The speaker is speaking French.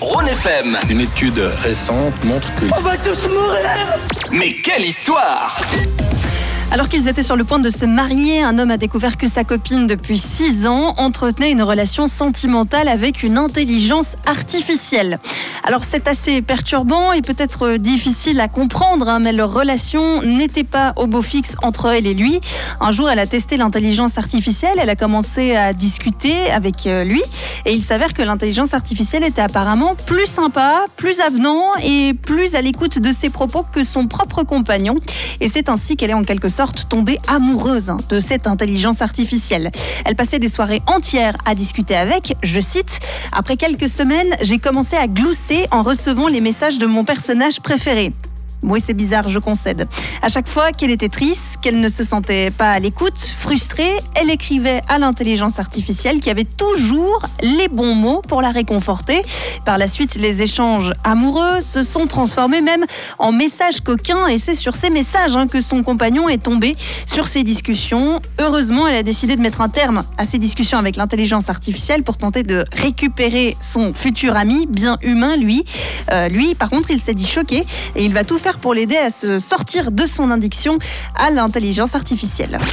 Rhône FM. Une étude récente montre que On va tous mourir Mais quelle histoire Alors qu'ils étaient sur le point de se marier, un homme a découvert que sa copine depuis 6 ans entretenait une relation sentimentale avec une intelligence artificielle. Alors c'est assez perturbant et peut-être difficile à comprendre, hein, mais leur relation n'était pas au beau fixe entre elle et lui. Un jour, elle a testé l'intelligence artificielle, elle a commencé à discuter avec euh, lui et il s'avère que l'intelligence artificielle était apparemment plus sympa, plus avenant et plus à l'écoute de ses propos que son propre compagnon. Et c'est ainsi qu'elle est en quelque sorte tombée amoureuse hein, de cette intelligence artificielle. Elle passait des soirées entières à discuter avec, je cite, Après quelques semaines, j'ai commencé à glousser en recevant les messages de mon personnage préféré. Oui, c'est bizarre, je concède. À chaque fois qu'elle était triste, qu'elle ne se sentait pas à l'écoute, frustrée, elle écrivait à l'intelligence artificielle qui avait toujours les bons mots pour la réconforter. Par la suite, les échanges amoureux se sont transformés même en messages coquins et c'est sur ces messages hein, que son compagnon est tombé sur ces discussions. Heureusement, elle a décidé de mettre un terme à ces discussions avec l'intelligence artificielle pour tenter de récupérer son futur ami, bien humain lui. Euh, lui, par contre, il s'est dit choqué et il va tout pour l'aider à se sortir de son addiction à l'intelligence artificielle.